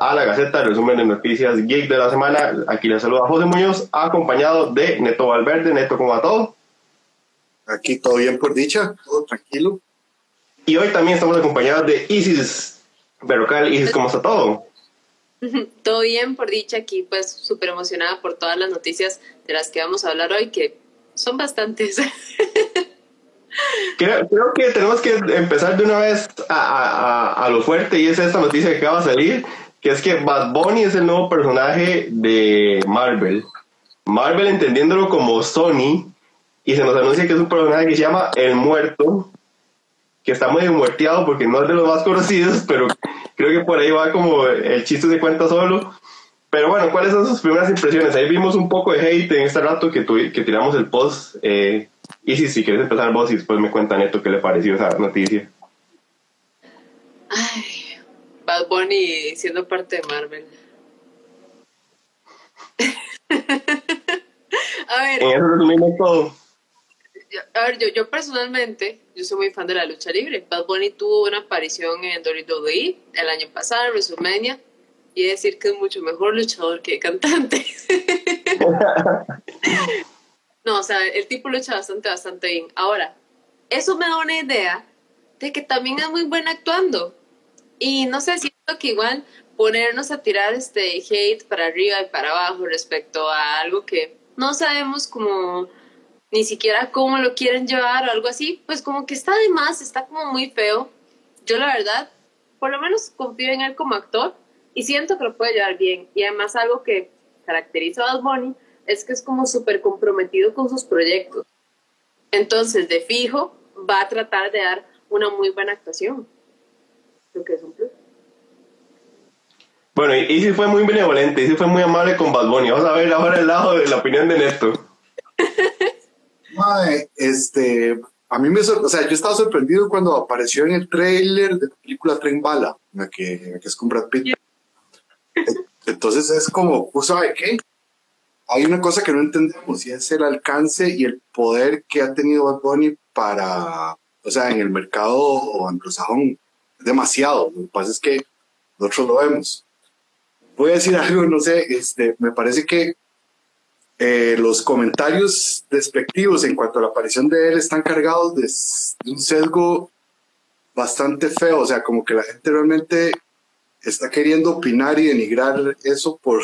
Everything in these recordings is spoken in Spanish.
a la Gaceta, resumen de noticias geek de la semana. Aquí les saluda José Muñoz, acompañado de Neto Valverde. Neto, ¿cómo va todo? Aquí todo bien por dicha, todo tranquilo. Y hoy también estamos acompañados de Isis Berrocal. Isis, ¿cómo está todo? Todo bien por dicha aquí, pues súper emocionada por todas las noticias de las que vamos a hablar hoy, que son bastantes. Creo, que tenemos que empezar de una vez a, lo fuerte y es esta noticia que acaba de salir, que es que Bad Bunny es el nuevo personaje de Marvel. Marvel entendiéndolo como Sony y se nos anuncia que es un personaje que se llama El Muerto, que está muy muerteado porque no es de los más conocidos, pero creo que por ahí va como el chiste de cuenta solo. Pero bueno, ¿cuáles son sus primeras impresiones? Ahí vimos un poco de hate en este rato que, que tiramos el post. Eh, y si, si quieres empezar vos y después me cuenta Neto qué le pareció esa noticia. Ay, Bad Bunny siendo parte de Marvel. a ver. En eso resumimos todo. a ver, yo, yo personalmente, yo soy muy fan de la lucha libre. Bad Bunny tuvo una aparición en WWE el año pasado, en WrestleMania y decir que es mucho mejor luchador que cantante. no, o sea, el tipo lucha bastante, bastante bien. Ahora, eso me da una idea de que también es muy bueno actuando. Y no sé, siento que igual ponernos a tirar este hate para arriba y para abajo respecto a algo que no sabemos como ni siquiera cómo lo quieren llevar o algo así, pues como que está de más, está como muy feo. Yo la verdad, por lo menos confío en él como actor y siento que lo puede llevar bien. Y además algo que caracteriza a Bad Bunny es que es como súper comprometido con sus proyectos. Entonces, de fijo, va a tratar de dar una muy buena actuación. Lo que es un plus. Bueno, y, si fue muy benevolente, y si fue muy amable con Bad Bunny. Vamos a ver ahora el lado de la opinión de Néstor. este, a mí me, o sea, yo estaba sorprendido cuando apareció en el trailer de la película Tren Bala, en la que, es con Brad Pitt. Entonces es como, ¿sabe qué? Hay una cosa que no entendemos y es el alcance y el poder que ha tenido Bad Bunny para, o sea, en el mercado anglosajón. Es demasiado. Lo que pasa es que nosotros lo vemos. Voy a decir algo, no sé, este, me parece que eh, los comentarios despectivos en cuanto a la aparición de él están cargados de, un sesgo bastante feo, o sea, como que la gente realmente está queriendo opinar y denigrar eso por,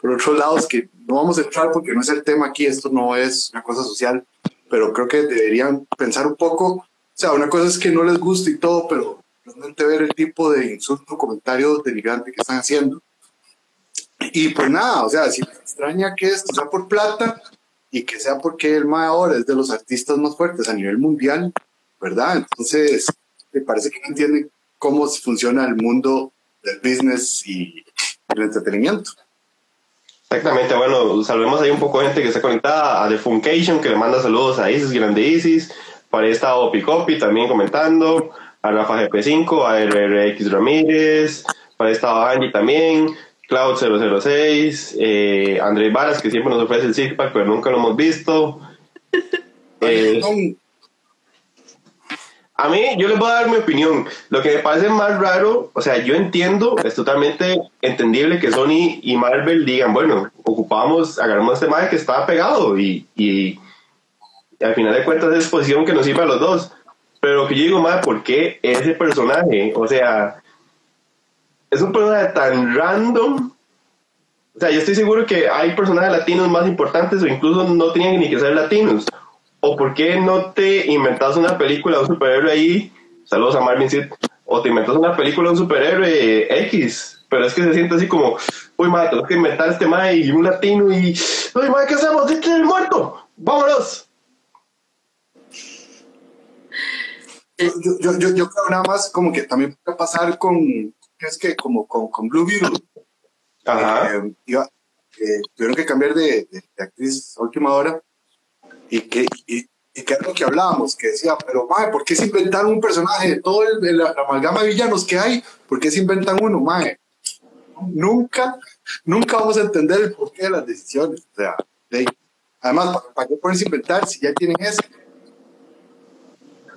por otros lados que no vamos a entrar porque no es el tema aquí, esto no es una cosa social, pero creo que deberían pensar un poco, o sea, una cosa es que no les guste y todo, pero realmente ver el tipo de insulto, comentario denigrante que están haciendo. Y pues nada, o sea, si me extraña que esto sea por plata y que sea porque el MAE ahora es de los artistas más fuertes a nivel mundial, ¿verdad? Entonces, me parece que entienden cómo funciona el mundo del business y el entretenimiento. Exactamente, bueno, salvemos ahí un poco gente que está conectada a The Funcation, que le manda saludos a Isis, grande Isis, para esta Opicopi también comentando, a Rafa GP5, a RRX Ramírez, para esta Angie también, Cloud006, eh, André Varas, que siempre nos ofrece el six pack, pero nunca lo hemos visto. Eh, a mí, yo les voy a dar mi opinión. Lo que me parece más raro, o sea, yo entiendo, es totalmente entendible que Sony y Marvel digan, bueno, ocupamos, agarramos este madre que estaba pegado y, y, al final de cuentas es exposición que nos sirve a los dos. Pero lo que yo digo, más, ¿por qué ese personaje? O sea, es un personaje tan random. O sea, yo estoy seguro que hay personajes latinos más importantes o incluso no tenían ni que ser latinos ¿O por qué no te inventas una película de un superhéroe ahí? Saludos a Marvin Sid. O te inventas una película de un superhéroe X. Pero es que se siente así como, uy, madre, tengo que inventar este madre y un latino y, uy, madre, ¿qué hacemos? ¿Este es muerto? ¡Vámonos! Yo, yo, yo, creo nada más como que también puede pasar con, es que como con, con Blue Beetle. Eh, eh, tuvieron que cambiar de, de, de actriz a última hora y que, y, y que es lo que hablábamos, que decía, pero mae, ¿por qué se inventaron un personaje de todo el, la, amalgama de villanos que hay? ¿Por qué se inventan uno, mae? Nunca, nunca vamos a entender el porqué de las decisiones. O sea, de, además, ¿para, qué ponerse a inventar si ya tienen ese?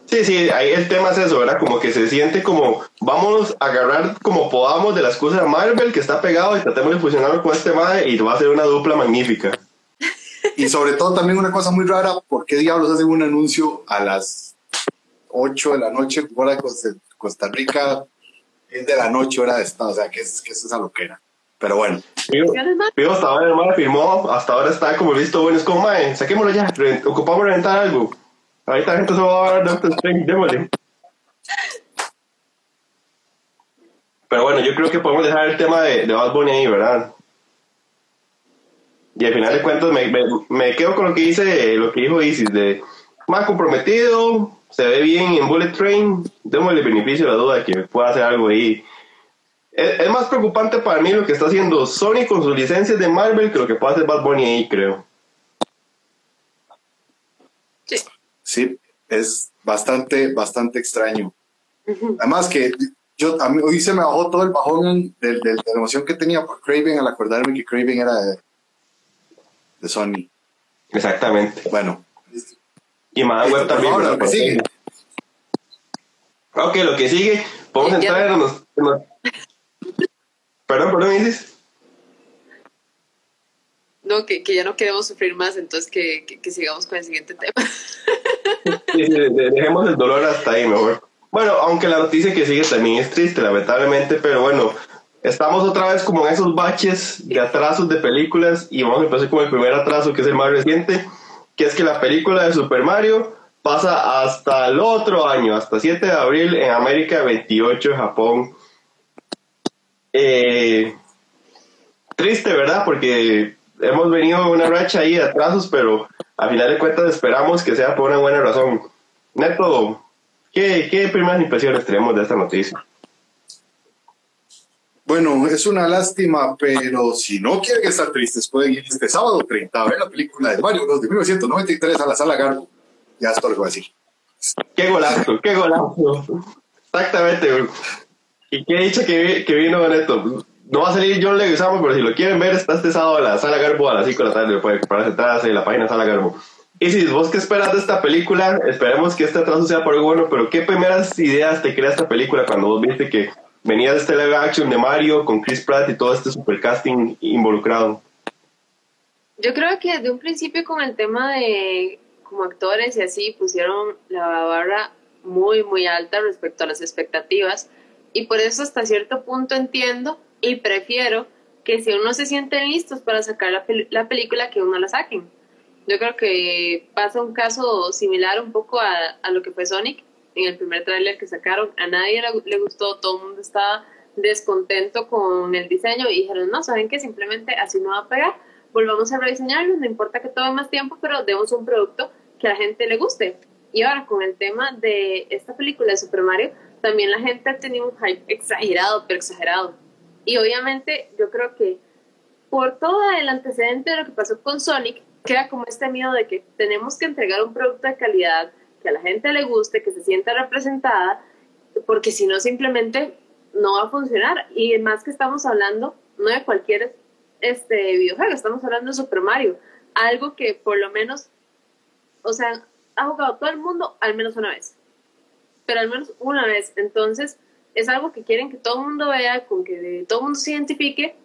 Sí, sí, ahí el tema es eso, ¿verdad? Como que se siente como, vamos a agarrar como podamos de las cosas de Marvel que está pegado y tratemos de fusionarlo con este madre y va a ser una dupla magnífica. Y sobre todo también una cosa muy rara, ¿por qué diablos hacen un anuncio a las 8 de la noche, hora de Costa Rica, es de la noche, hora de estado? O sea, que es, que es esa loquera. Pero bueno. Pido, hasta ahora el madre firmó, hasta ahora está como listo, bueno, es como, mae, saquémoslo ya, ocupamos reventar algo. Ahorita gente se va a ver Doctor Strange, démosle. Pero bueno, yo creo que podemos dejar el tema de, de Bad Bunny ahí, ¿verdad? Y al final de cuentas me, me, quedo con lo que dice, lo que dijo Isis, de más comprometido, se ve bien en Bullet Train, démosle beneficio de la duda de que pueda hacer algo ahí. Es, es, más preocupante para mí lo que está haciendo Sony con sus licencias de Marvel que lo que puede hacer Bad Bunny ahí, creo. Sí, es bastante, bastante extraño. Además que yo, a mí, hoy se me bajó todo el bajón de, de, la emoción que tenía por Craven al acordarme que Craven era de, de Sony. Exactamente. Bueno. Y más Web también. Ahora, lo que sigue. Ok, lo que sigue, podemos entrar en los, en los... Perdón, perdón, dices. No, que, que, ya no queremos sufrir más, entonces que, que, sigamos con el siguiente tema. Dejemos el dolor hasta ahí mejor. Bueno, aunque la noticia que sigue también es triste, lamentablemente, pero bueno, estamos otra vez como en esos baches de atrasos de películas y vamos a empezar con el primer atraso, que es el más reciente, que es que la película de Super Mario pasa hasta el otro año, hasta 7 de abril en América, 28 en Japón. Eh, triste, ¿verdad? Porque hemos venido una racha ahí de atrasos, pero a final de cuentas esperamos que sea por una buena razón. Neto, ¿qué, qué primeras impresiones tenemos de esta noticia? Bueno, es una lástima, pero si no quieren estar tristes, pueden ir este sábado 30 a ver la película de Mario Bros. de 1993 a la sala Garbo. Ya es todo lo que voy a decir. Qué golazo, qué golazo. Exactamente. Y qué dicha que, que vino Neto no va a salir John Leguizamo, pero si lo quieren ver, está este sábado en la Sala Garbo a las 5 de la tarde. Pueden comprar las entradas en la página Sala Garbo. Y si vos qué esperas de esta película, esperemos que este atraso sea por algo bueno, pero ¿qué primeras ideas te crea esta película cuando vos viste que venía de este live action de Mario con Chris Pratt y todo este super casting involucrado? Yo creo que desde un principio con el tema de como actores y así pusieron la barra muy, muy alta respecto a las expectativas y por eso hasta cierto punto entiendo y prefiero que si uno se sienten listos para sacar la, la, película, que uno la saquen. Yo creo que pasa un caso similar un poco a, a lo que fue Sonic en el primer tráiler que sacaron. A nadie le, le, gustó, todo el mundo estaba descontento con el diseño y dijeron, no, saben que simplemente así no va a pegar, volvamos a rediseñarlo, no importa que tome más tiempo, pero demos un producto que a la gente le guste. Y ahora con el tema de esta película de Super Mario, también la gente ha tenido un hype exagerado, pero exagerado y obviamente yo creo que por todo el antecedente de lo que pasó con Sonic, queda como este miedo de que tenemos que entregar un producto de calidad, que a la gente le guste, que se sienta representada, porque si no simplemente no va a funcionar. Y más que estamos hablando, no de cualquier este, videojuego, estamos hablando de Super Mario, algo que por lo menos, o sea, ha jugado todo el mundo al menos una vez, pero al menos una vez. Entonces, es algo que quieren que todo el mundo vea, con que todo el mundo se identifique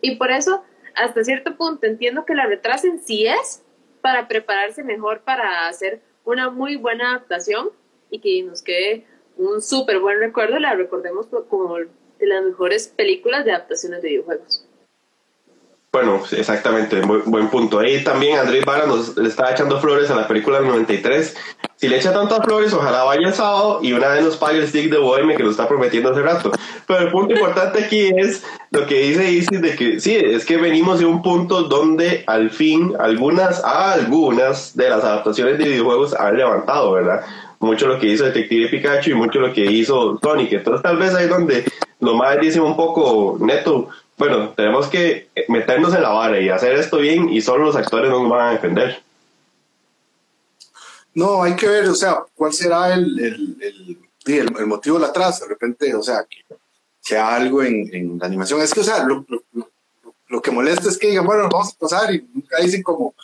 y por eso hasta cierto punto entiendo que la retrasen si es para prepararse mejor para hacer una muy buena adaptación y que nos quede un súper buen recuerdo, la recordemos como de las mejores películas de adaptaciones de videojuegos. Bueno, exactamente, buen, punto. Ahí también Andrés Vara nos le estaba echando flores a la película del 93. Si le echa tantas flores, ojalá vaya el sábado y una vez nos pague el stick de Bohemia que lo está prometiendo hace rato. Pero el punto importante aquí es lo que dice Isis de que sí, es que venimos de un punto donde al fin algunas, algunas de las adaptaciones de videojuegos han levantado, ¿verdad? Mucho lo que hizo Detective Pikachu y mucho lo que hizo Sonic. Entonces tal vez ahí donde lo más dice un poco neto, bueno, tenemos que meternos en la vara y hacer esto bien y solo los actores nos van a defender. No, hay que ver, o sea, cuál será el, el, el, el, motivo del atraso. De repente, o sea, que sea algo en, en la animación. Es que, o sea, lo, lo, lo, que molesta es que digan, bueno, vamos a pasar y nunca dicen como,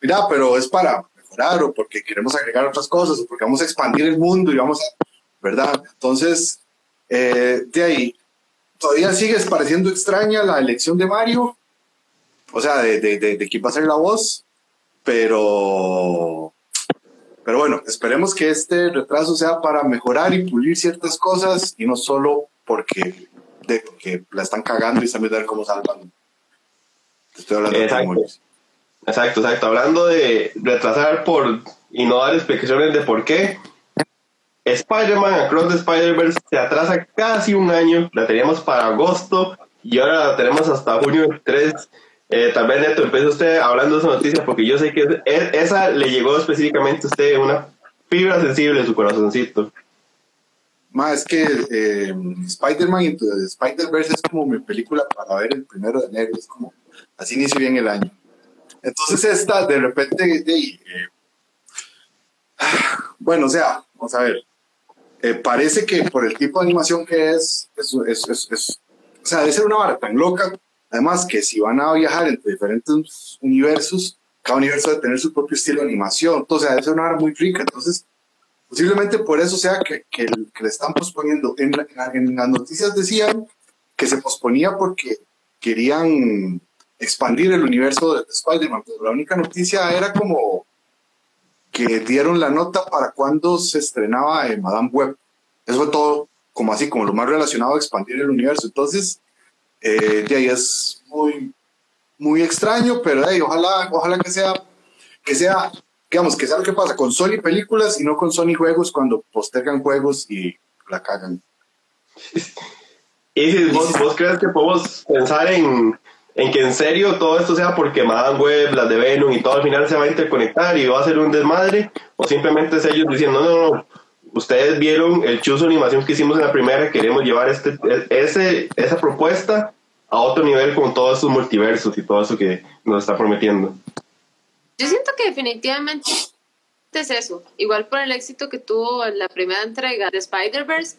mira, pero es para mejorar o porque queremos agregar otras cosas o porque vamos a expandir el mundo y vamos a, ¿verdad? Entonces, eh, de ahí, todavía sigues pareciendo extraña la elección de Mario, o sea, de, de, de, de quién va a ser la voz, pero, pero bueno, esperemos que este retraso sea para mejorar y pulir ciertas cosas y no solo porque de que la están cagando y saben ver cómo salvan. Estoy hablando Exacto. de Exacto, exacto. Hablando de retrasar por y no dar explicaciones de por qué, Spider-Man Across the Spider-Verse se atrasa casi un año. La teníamos para agosto y ahora la tenemos hasta junio 3. Eh, tal vez Neto empiece usted hablando de esa noticia porque yo sé que es- es- esa le llegó específicamente a usted una fibra sensible en su corazoncito. Más es que eh, Spider-Man Into the Spider-Verse es como mi película para ver el primero de enero. Es como, así inicio bien el año. Entonces esta, de repente, de, eh, bueno, o sea, vamos a ver. Eh, parece que por el tipo de animación que es, es, es- es- o sea, debe ser una vara tan loca. Además que si van a viajar entre diferentes universos, cada universo debe tener su propio estilo de animación. Entonces, ser una vara muy rica. Entonces, Posiblemente por eso sea que, que, que le están posponiendo. En, en las noticias decían que se posponía porque querían expandir el universo de Spider-Man, pero la única noticia era como que dieron la nota para cuando se estrenaba en Madame Web. Eso fue todo como así, como lo más relacionado a expandir el universo. Entonces, eh, de ahí es muy, muy extraño, pero de ahí, ojalá, ojalá que sea, que sea digamos, que sea lo que pasa con Sony películas y no con Sony juegos cuando postergan juegos y la cagan. Y si vos, vos crees que podemos pensar en, que en serio todo esto sea porque Madame Web, las de Venom y todo al final se va a interconectar y va a ser un desmadre, o simplemente es ellos diciendo, no, no, ustedes vieron el chuzo animación que hicimos en la primera, queremos llevar este, ese, esa propuesta a otro nivel con todos estos multiversos y todo eso que nos está prometiendo. Yo siento que definitivamente es eso. Igual por el éxito que tuvo la primera entrega de Spider-Verse,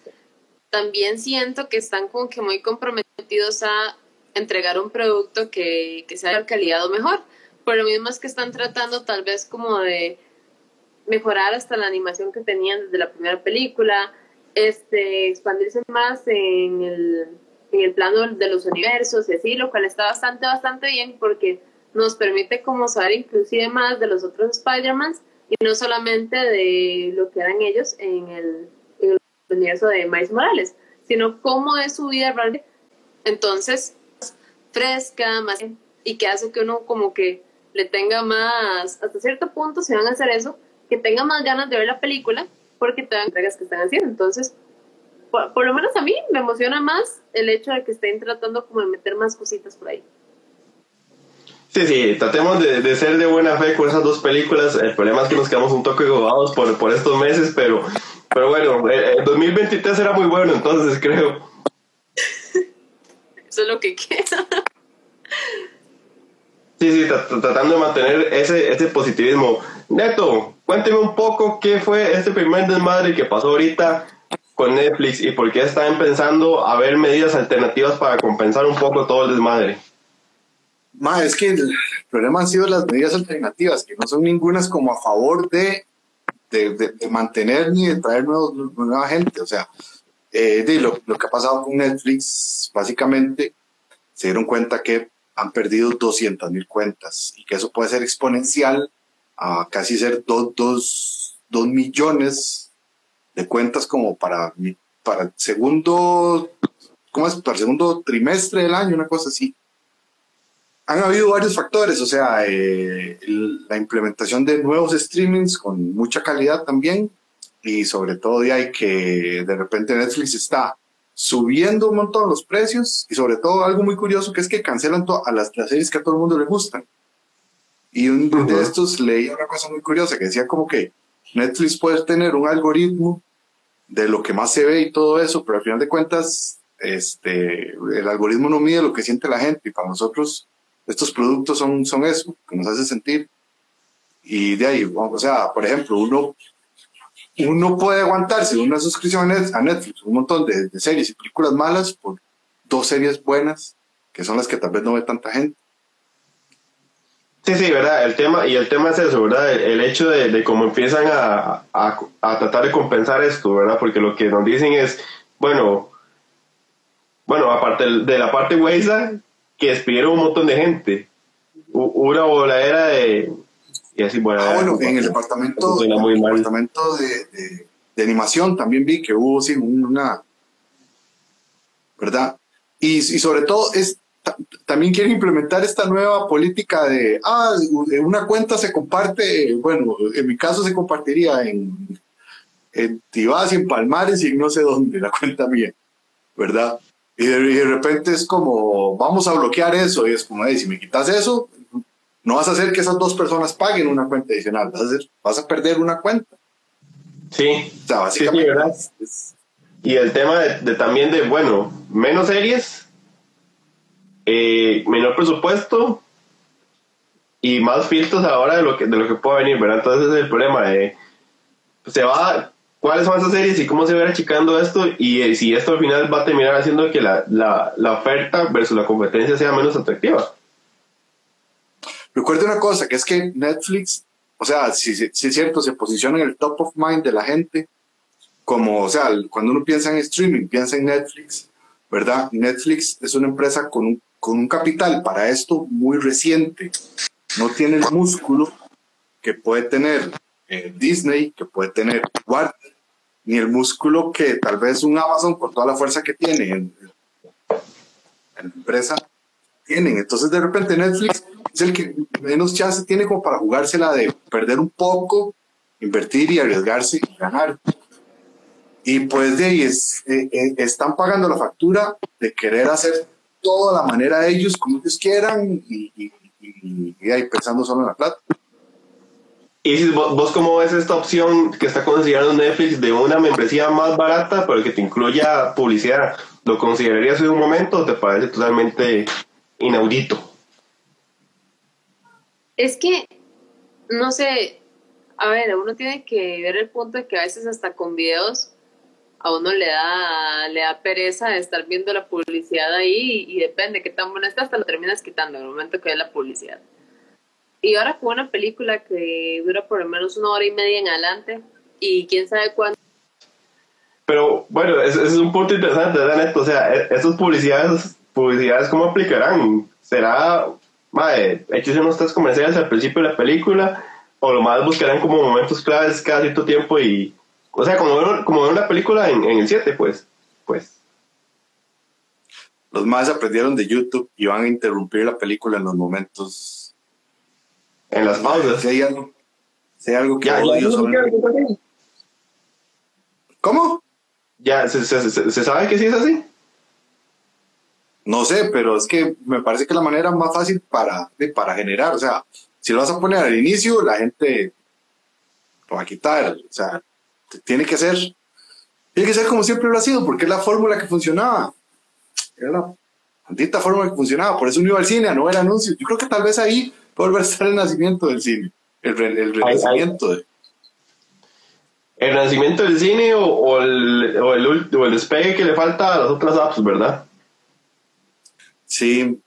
también siento que están como que muy comprometidos a entregar un producto que, que sea de calidad o mejor. Por lo mismo es que están tratando tal vez como de mejorar hasta la animación que tenían desde la primera película, este, expandirse más en el, en el plano de los universos y así, lo cual está bastante, bastante bien porque nos permite como saber inclusive más de los otros Spider-Mans y no solamente de lo que eran ellos en el, universo de Miles Morales, sino cómo es su vida realmente. Entonces, fresca, más y que hace que uno como que le tenga más, hasta cierto punto, si van a hacer eso, que tenga más ganas de ver la película porque te dan entregas que están haciendo. Entonces, por, por, lo menos a mí me emociona más el hecho de que estén tratando como de meter más cositas por ahí. Sí, sí, tratemos de, de, ser de buena fe con esas dos películas. El problema es que nos quedamos un toque gobados por, por estos meses, pero, pero bueno, el, el 2023 era muy bueno, entonces creo. Eso es lo que queda. Sí, sí, tratando de mantener ese, ese positivismo. Neto, cuénteme un poco qué fue este primer desmadre que pasó ahorita con Netflix y por qué están pensando a ver medidas alternativas para compensar un poco todo el desmadre. Ma, es que el problema han sido las medidas alternativas, que no son ningunas como a favor de, de, mantener ni de traer nueva gente. O sea, eh, de lo, lo que ha pasado con Netflix, básicamente se dieron cuenta que han perdido 200 mil cuentas y que eso puede ser exponencial a casi ser 2 dos, dos millones de cuentas como para, para el segundo, ¿cómo es? Para el segundo trimestre del año, una cosa así. Han habido varios factores, o sea, eh, la implementación de nuevos streamings con mucha calidad también y sobre todo de ahí que de repente Netflix está subiendo un montón los precios y sobre todo algo muy curioso que es que cancelan a las, las, series que a todo el mundo le gustan. Y un uh -huh. de estos leí una cosa muy curiosa que decía como que Netflix puede tener un algoritmo de lo que más se ve y todo eso, pero al final de cuentas este, el algoritmo no mide lo que siente la gente y para nosotros estos productos son, son eso, que nos hace sentir. Y de ahí, o sea, por ejemplo, uno uno puede aguantarse una suscripción a Netflix, un montón de, de, series y películas malas por dos series buenas, que son las que tal vez no ve tanta gente. Sí, sí, ¿verdad? El tema, y el tema es eso, ¿verdad? El, hecho de, de, cómo empiezan a, a, a, tratar de compensar esto, ¿verdad? Porque lo que nos dicen es, bueno, bueno, aparte de la parte Weiza, que despidieron un montón de gente. Una voladera de... Y así, bueno, ah, bueno en el departamento, en el departamento de, de, de, animación también vi que hubo sí, una... ¿Verdad? Y, y sobre todo es también quiere implementar esta nueva política de, ah, una cuenta se comparte, bueno, en mi caso se compartiría en, en Tibás y en Palmares y en no sé dónde, la cuenta mía, ¿verdad? Y de, repente es como, vamos a bloquear eso, y es como, si me quitas eso, no vas a hacer que esas dos personas paguen una cuenta adicional, vas a, hacer, vas a perder una cuenta. Sí. O sea, básicamente. y el tema de también de, bueno, menos series eh, menor presupuesto y más filtros a la hora de lo que, de lo que pueda venir, ¿verdad? Entonces es el problema de, se va, cuáles son esas series y cómo se va achicando esto y eh, si esto al final va a terminar haciendo que la, la, la oferta versus la competencia sea menos atractiva. Recuerde una cosa, que es que Netflix, o sea, si, si, es cierto, se posiciona en el top of mind de la gente, como, o sea, cuando uno piensa en streaming, piensa en Netflix, ¿verdad? Netflix es una empresa con un con un capital para esto muy reciente, no tiene el músculo que puede tener eh, Disney, que puede tener Warner, ni el músculo que tal vez un Amazon con toda la fuerza que tiene en, la empresa tienen. Entonces de repente Netflix es el que menos chance tiene como para jugársela de perder un poco, invertir y arriesgarse y ganar. Y pues de ahí es, eh, eh, están pagando la factura de querer hacer toda la manera de ellos, como ellos quieran, y, y, ahí pensando solo en la plata. ¿Y vos, vos cómo ves esta opción que está considerando Netflix de una membresía más barata, pero que te incluya publicidad? ¿Lo considerarías en un momento o te parece totalmente inaudito? Es que, no sé, a ver, uno tiene que ver el punto de que a veces hasta con videos a uno le da, le da pereza de estar viendo la publicidad ahí y, depende qué tan buena está, hasta lo terminas quitando en el momento que ve la publicidad. Y ahora con una película que dura por lo menos una hora y media en adelante y quién sabe cuándo. Pero bueno, ese es un punto interesante, ¿verdad, Neto? O sea, e, esas publicidades, publicidades ¿cómo aplicarán? ¿Será, madre, hechos unos tres comerciales al principio de la película? ¿O lo más buscarán como momentos claves cada cierto tiempo y o sea, como ver, como una película en, el 7, pues. pues. Los más aprendieron de YouTube y van a interrumpir la película en los momentos. En las pausas. Si hay algo, si hay algo que odio sobre. ¿Cómo? Ya, ¿se, se, sabe que sí es así? No sé, pero es que me parece que la manera más fácil para, para generar, o sea, si lo vas a poner al inicio, la gente lo va a quitar, o sea, tiene que ser, tiene que ser como siempre lo ha sido, porque es la fórmula que funcionaba. Era la maldita fórmula que funcionaba, por eso uno iba al cine a no ver anuncios. Yo creo que tal vez ahí puede volver a estar el nacimiento del cine, el, el, renacimiento de... El renacimiento del cine o, el, o, el, o el despegue que le falta a las otras apps, ¿verdad? Sí.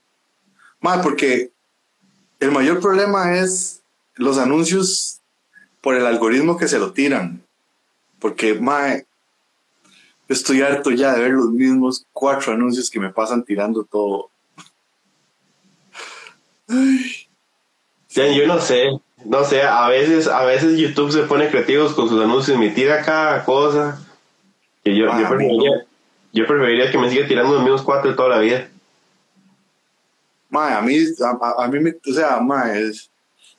Más porque el mayor problema es los anuncios por el algoritmo que se lo tiran. Porque, mae, estoy harto ya de ver los mismos cuatro anuncios que me pasan tirando todo. yo no sé, no sé, a veces, a veces YouTube se pone creativos con sus anuncios, me tira cada cosa. Que yo, yo, preferiría, yo, preferiría, que me siga tirando los mismos cuatro toda la vida. Mae, a mí, a, mí me, o sea, mae, es,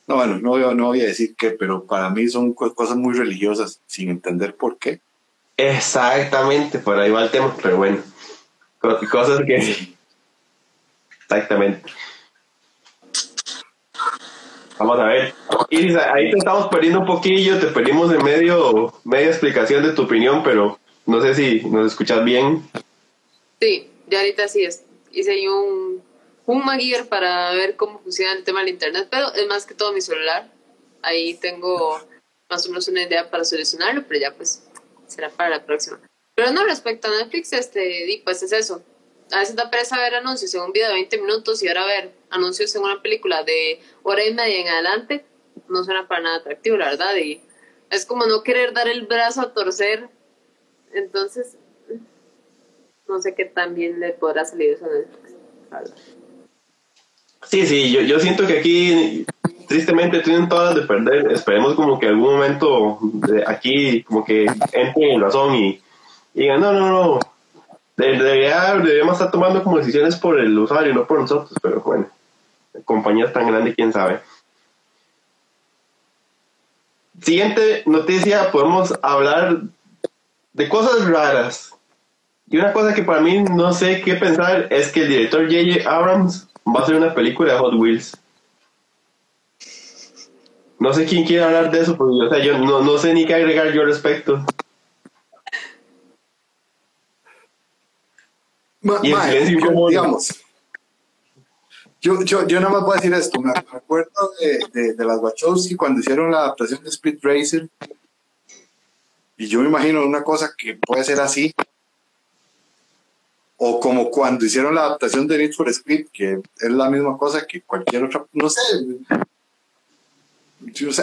no, bueno, no, no voy a decir qué, pero para mí son cosas muy religiosas, sin entender por qué. Exactamente, por ahí va el tema, pero bueno, cosas que... Exactamente. Vamos a ver. ahí te estamos perdiendo un poquillo, te perdimos en medio, media explicación de tu opinión, pero no sé si nos escuchas bien. Sí, ya ahorita sí es. Hice un un Magear para ver cómo funciona el tema del internet, pero es más que todo mi celular. Ahí tengo más o menos una idea para solucionarlo, pero ya pues será para la próxima. Pero no respecto a Netflix, este, pues es eso. a veces da pereza ver anuncios en un video de 20 minutos y ahora ver anuncios en una película de hora y media en adelante no suena para nada atractivo, la verdad. Y es como no querer dar el brazo a torcer. Entonces, no sé qué tan bien le podrá salir eso a Netflix. Sí, sí, yo, yo siento que aquí tristemente tienen todas de perder. Esperemos como que algún momento de aquí como que entre en razón y, digan, no, no, no, debería, deberíamos estar tomando como decisiones por el usuario, no por nosotros, pero bueno, compañías tan grandes, quién sabe. Siguiente noticia, podemos hablar de cosas raras. Y una cosa que para mí no sé qué pensar es que el director J.J. Abrams va a hacer una película de Hot Wheels. No sé quién quiere hablar de eso, porque o sea, yo no, no sé ni qué agregar yo al respecto. Ma- Y el mae, silencio yo- incómodo. digamos, yo, yo, yo nada más voy a decir esto. Me acuerdo de, de, de las Wachowski cuando hicieron la adaptación de Speed Racer. Y yo me imagino una cosa que puede ser así. O como cuando hicieron la adaptación de Need for Speed, que es la misma cosa que cualquier otra. No sé.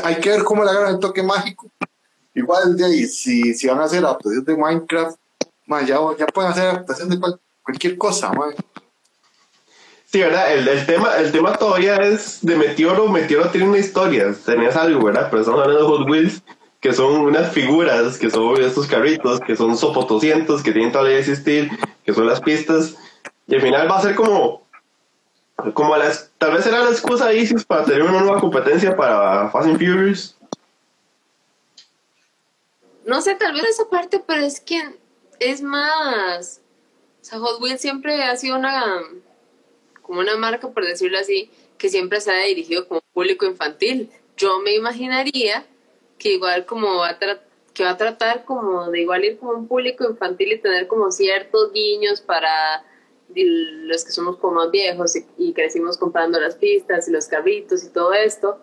Hay que ver cómo le hagan el toque mágico. Igual de ahí, si, si van a hacer adaptación de Minecraft, ma, ya, ya pueden hacer adaptación de cual- cualquier cosa. ma. Sí, ¿verdad? El, el tema, el tema todavía es de Meteoro. Meteoro tiene una historia, tenés algo, ¿verdad? Pero estamos hablando de Hot Wheels, que son unas figuras, que son estos carritos, que son sopotoscientos, que tienen todavía que existir, que son las pistas. Y al final va a ser como, como las, tal vez será la excusa de Isis para tener una nueva competencia para Fast and Furious. No sé, tal vez esa parte, pero es que es más. O sea, Hot Wheels siempre ha sido una. como una marca, por decirlo así, que siempre se ha dirigido como público infantil. Yo me imaginaría que igual como va a que va a tratar como de igual ir como un público infantil y tener como ciertos guiños para los que somos como más viejos y, y crecimos comprando las pistas y los carritos y todo esto.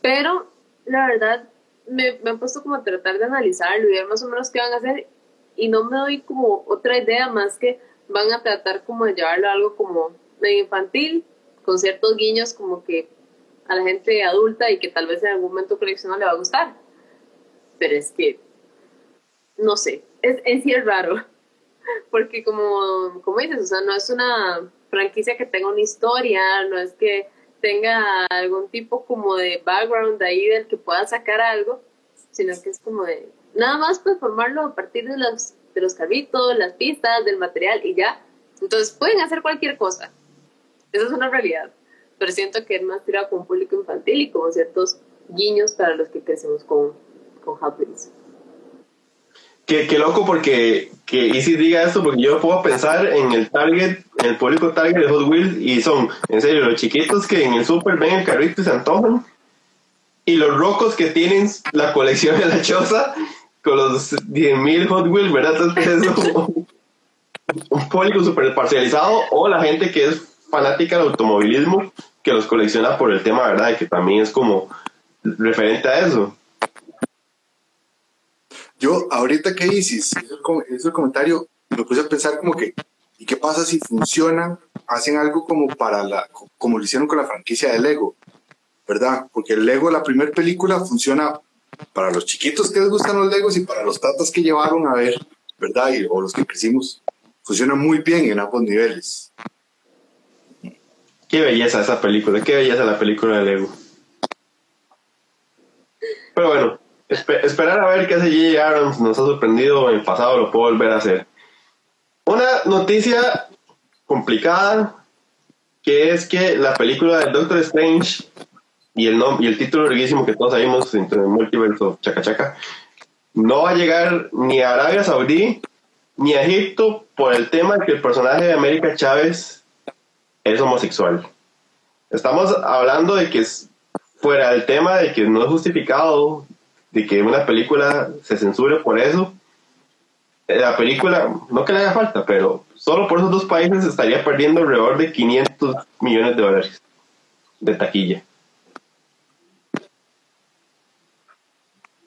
Pero la verdad me, me han puesto como a tratar de analizarlo y ver más o menos qué van a hacer y no me doy como otra idea más que van a tratar como de llevarlo a algo como medio infantil, con ciertos guiños como que a la gente adulta y que tal vez en algún momento coleccionar le va a gustar. Pero es que, no sé, es, en raro, porque como, como dices, o sea, no es una franquicia que tenga una historia, no es que tenga algún tipo como de background ahí del que pueda sacar algo, sino que es como de nada más pues formarlo a partir de los, de los carritos, las pistas, del material y ya. Entonces pueden hacer cualquier cosa. Eso es una realidad. Pero siento que es más tirado con público infantil y como ciertos guiños para los que crecemos con, con Wheels. Qué, loco porque que Isis diga esto, porque yo puedo pensar en el target, en el público target de Hot Wheels, y son, en serio, los chiquitos que en el super ven el carrito y se antojan, y los rocos que tienen la colección de la choza con los 10.000 Hot Wheels, ¿verdad? Un, un público súper parcializado, o la gente que es fanática del automovilismo, que los colecciona por el tema, ¿verdad? Y que también es como referente a eso. Yo, ahorita que hizo el comentario, me puse a pensar como que, ¿y qué pasa si funcionan, hacen algo como para la, como lo hicieron con la franquicia de Lego, ¿verdad? Porque el Lego, la primera película, funciona para los chiquitos que les gustan los Legos y para los tatas que llevaron a ver, ¿verdad? Y, o los que crecimos, funciona muy bien en ambos niveles. Qué belleza esa película, qué belleza la película de Lego. Pero bueno, espe- esperar a ver qué hace J.J. Abrams nos ha sorprendido en pasado, lo puedo volver a hacer. Una noticia complicada, que es que la película de Doctor Strange y el, título larguísimo que todos sabemos, entre el Multiverse of Chaca Chaca, no va a llegar ni a Arabia Saudí ni a Egipto por el tema de que el personaje de América Chávez es homosexual. Estamos hablando de que es fuera del tema de que no es justificado, de que una película se censure por eso. La película, no que le haga falta, pero solo por esos dos países estaría perdiendo alrededor de 500 millones de dólares de taquilla.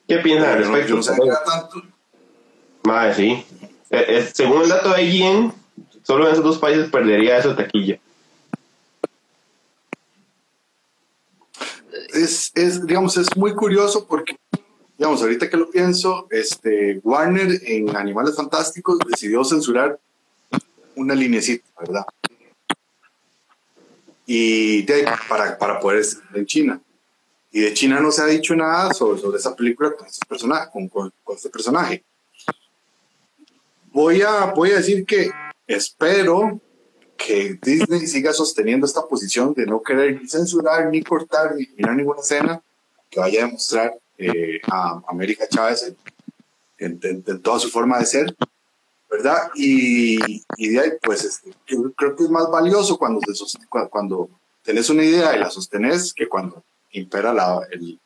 ¿Qué piensan al respecto? Madre, sí. Eh, eh, según el dato de IGN, solo en esos dos países perdería esa taquilla. Es, es, digamos, es muy curioso porque, digamos, ahorita que lo pienso, este, Warner en Animales Fantásticos decidió censurar una linecita, ¿verdad? Y para, para poder en China. Y de China no se ha dicho nada sobre, sobre esa película con este personaje. Con, con, con este personaje. Voy, a, voy a decir que espero que Disney siga sosteniendo esta posición de no querer ni censurar, ni cortar, ni eliminar ninguna escena que vaya a demostrar eh, a América Chávez en, toda su forma de ser, ¿verdad? Y, y de ahí, pues, este, yo creo que es más valioso cuando, cuando tenés una idea y la sostenés que cuando impera el,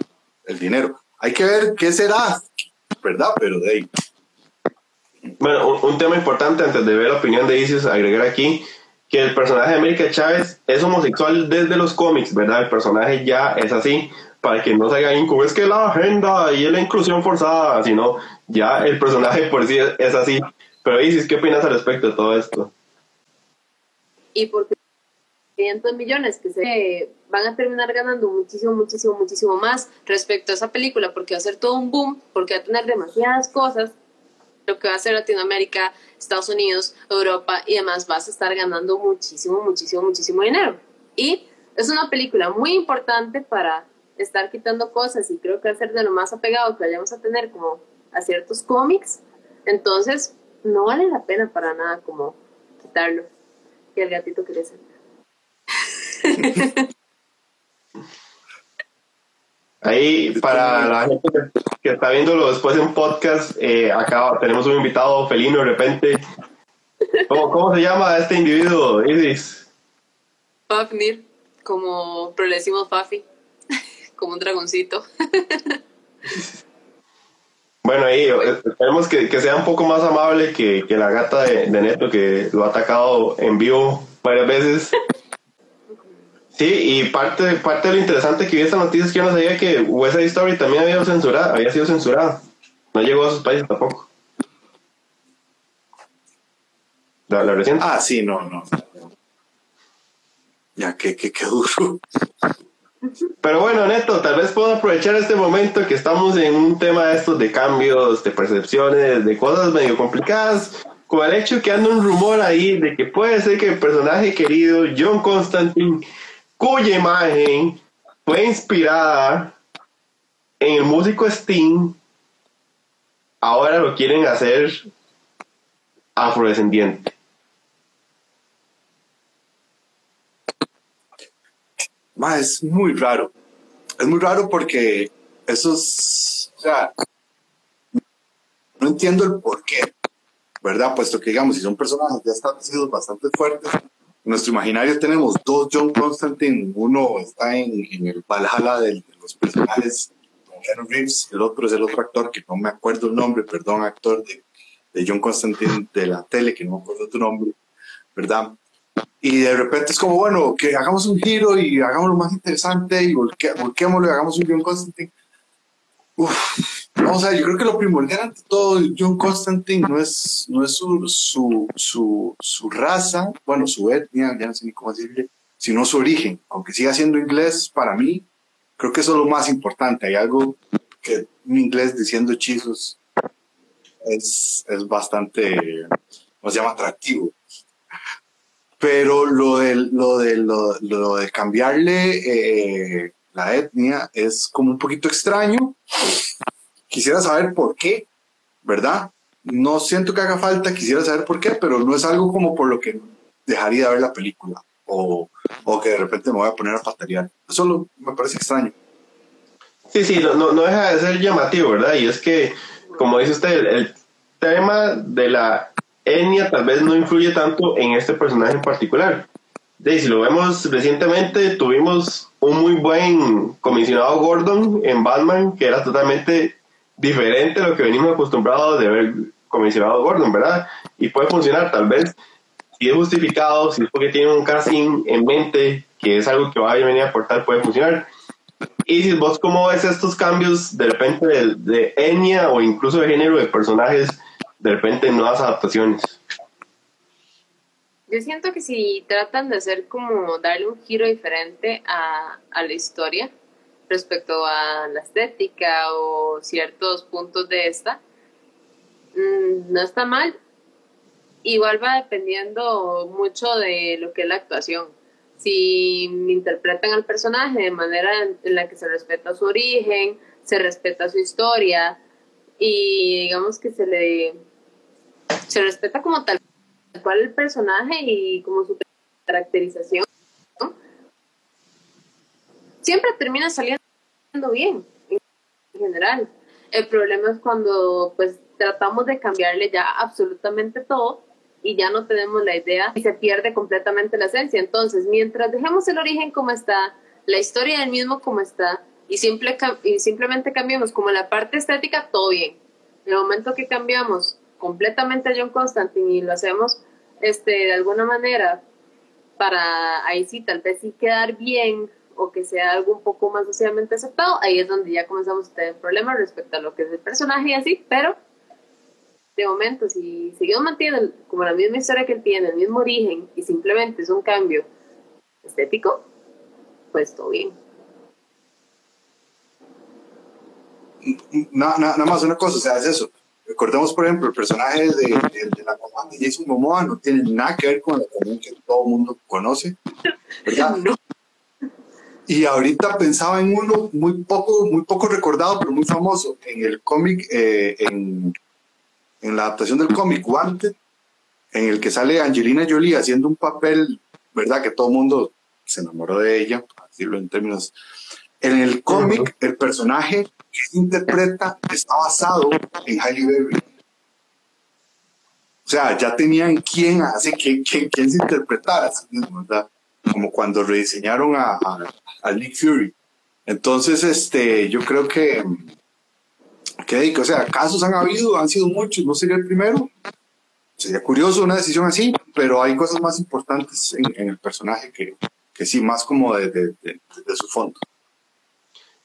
el dinero. Hay que ver qué será, ¿verdad? Pero de ahí. Bueno, un, un, tema importante antes de ver la opinión de Isis, agregar aquí que el personaje de América Chávez es homosexual desde los cómics, ¿verdad? El personaje ya es así, para que no se haga como es que la agenda y la inclusión forzada, sino ya el personaje por sí es, es así. Pero Isis, ¿qué opinas al respecto de todo esto? Y porque 500 millones que se van a terminar ganando muchísimo, muchísimo, muchísimo más respecto a esa película, porque va a ser todo un boom, porque va a tener demasiadas cosas, lo que va a ser Latinoamérica, Estados Unidos, Europa y demás, vas a estar ganando muchísimo, muchísimo, muchísimo dinero. Y es una película muy importante para estar quitando cosas y creo que va a ser de lo más apegado que vayamos a tener como a ciertos cómics. Entonces, no vale la pena para nada como quitarlo. Que el gatito crece. Ahí, para la gente que está viéndolo después en podcast, eh, acá tenemos un invitado felino de repente. ¿Cómo, cómo se llama este individuo, Iris? Fafnir, como pero le decimos Fafi, como un dragoncito. Bueno, ahí esperemos que, que, sea un poco más amable que, que la gata de, de, Neto que lo ha atacado en vivo varias veces. Sí, y parte, parte de lo interesante que vi esta noticia es que yo no sabía que West Side Story también había, censurado, había sido censurada. No llegó a esos países tampoco. La, la reciente. Ah, sí, no, no. Ya, que, que, que duro. Pero bueno, Neto, tal vez puedo aprovechar este momento que estamos en un tema de estos de cambios, de percepciones, de cosas medio complicadas, con el hecho que anda un rumor ahí de que puede ser que el personaje querido John Constantine, cuya imagen fue inspirada en el músico Sting, ahora lo quieren hacer afrodescendiente. Ma, es muy raro. Es muy raro porque eso es, o sea, no entiendo el por qué, ¿verdad? Puesto que, digamos, si son personajes ya establecidos bastante fuertes, nuestro imaginario tenemos dos John Constantine, uno está en, en el Valhalla de, los personajes Keanu Reeves, el otro es el otro actor que no me acuerdo el nombre, perdón, actor de, de John Constantine de la tele, que no me acuerdo tu nombre, ¿verdad? Y de repente es como, bueno, que hagamos un giro y hagámoslo más interesante y volque, volquémoslo y hagamos un John Constantine. Uf, vamos a ver, yo creo que lo primordial ante todo, John Constantine no es, no es su, su, su, su raza, bueno, su etnia, ya no sé ni cómo decirle, sino su origen. Aunque siga siendo inglés, para mí, creo que eso es lo más importante. Hay algo que un inglés diciendo hechizos es, es bastante, nos llama atractivo pero lo de, lo de, lo, lo de cambiarle eh, la etnia es como un poquito extraño. Quisiera saber por qué, ¿verdad? No siento que haga falta, quisiera saber por qué, pero no es algo como por lo que dejaría de ver la película o, o que de repente me voy a poner a patalear. Eso me parece extraño. Sí, sí, no, no, no deja de ser llamativo, ¿verdad? Y es que, como dice usted, el, el tema de la etnia tal vez no influye tanto en este personaje en particular. De, si lo vemos recientemente, tuvimos un muy buen comisionado Gordon en Batman, que era totalmente diferente a lo que venimos acostumbrados de ver comisionado Gordon, ¿verdad? Y puede funcionar, tal vez, si es justificado, si es porque tiene un casting en mente, que es algo que va a venir a aportar, puede funcionar. Y si vos cómo ves estos cambios de repente de, de etnia o incluso de género de personajes de repente nuevas adaptaciones. yo siento que si tratan de hacer como darle un giro diferente a, a la historia respecto a la estética o ciertos puntos de esta, mm, no está mal. Igual va dependiendo mucho de lo que es la actuación. Si interpretan al personaje de manera en la que se respeta su origen, se respeta su historia y digamos que se le se respeta como tal cual el personaje y como su caracterización, siempre termina saliendo bien en general. El problema es cuando pues tratamos de cambiarle ya absolutamente todo y ya no tenemos la idea y se pierde completamente la esencia. Entonces, mientras dejemos el origen como está, la historia del mismo como está y, simple, y simplemente cambiamos como la parte estética, todo bien. En el momento que cambiamos completamente a John Constantine y lo hacemos este, de alguna manera para ahí sí tal vez sí quedar bien o que sea algo un poco más socialmente aceptado, ahí es donde ya comenzamos a tener problemas respecto a lo que es el personaje y así, pero de momento si seguimos manteniendo como la misma historia que él tiene, el mismo origen y simplemente es un cambio estético, pues todo bien. nada más una cosa, o sea, es eso. Recordemos, por ejemplo, el personaje de, de, la mamá de Jason Momoa no tiene nada que ver con la que todo el mundo conoce, ¿verdad? Y ahorita pensaba en uno muy poco, muy poco recordado, pero muy famoso, en el cómic, eh, en, en, la adaptación del cómic Wanted, en el que sale Angelina Jolie haciendo un papel, ¿verdad? Que todo el mundo se enamoró de ella, para decirlo en términos. En el cómic, el personaje que interpreta está basado en Hailey Berry. O sea, ya tenían quién hace, quién, quién, quién se interpretara, ¿verdad? Como cuando rediseñaron a, a, Nick Fury. Entonces, este, yo creo que, que, o sea, casos han habido, han sido muchos, no sería el primero. Sería curioso una decisión así, pero hay cosas más importantes en, el personaje que, que sí, más como de, de, de su fondo.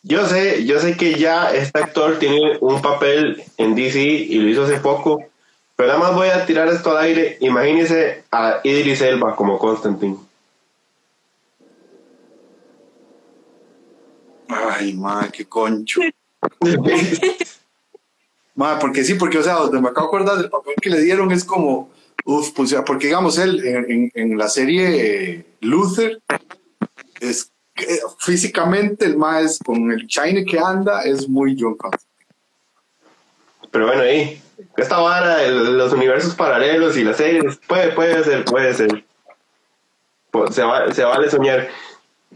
Yo sé, yo sé que ya este actor tiene un papel en DC y lo hizo hace poco, pero nada más voy a tirar esto al aire. Imagínese a Idris Elba como Constantine. Ay, madre, qué concho. madre, porque sí, porque, o sea, donde me acabo de acordar del papel que le dieron es como, uff, pues, porque digamos, él en, la serie Luther es físicamente el más con el shine que anda es muy John Pero bueno, ahí, esta vara de los universos paralelos y las series, puede, puede ser, puede ser. Se, se vale soñar.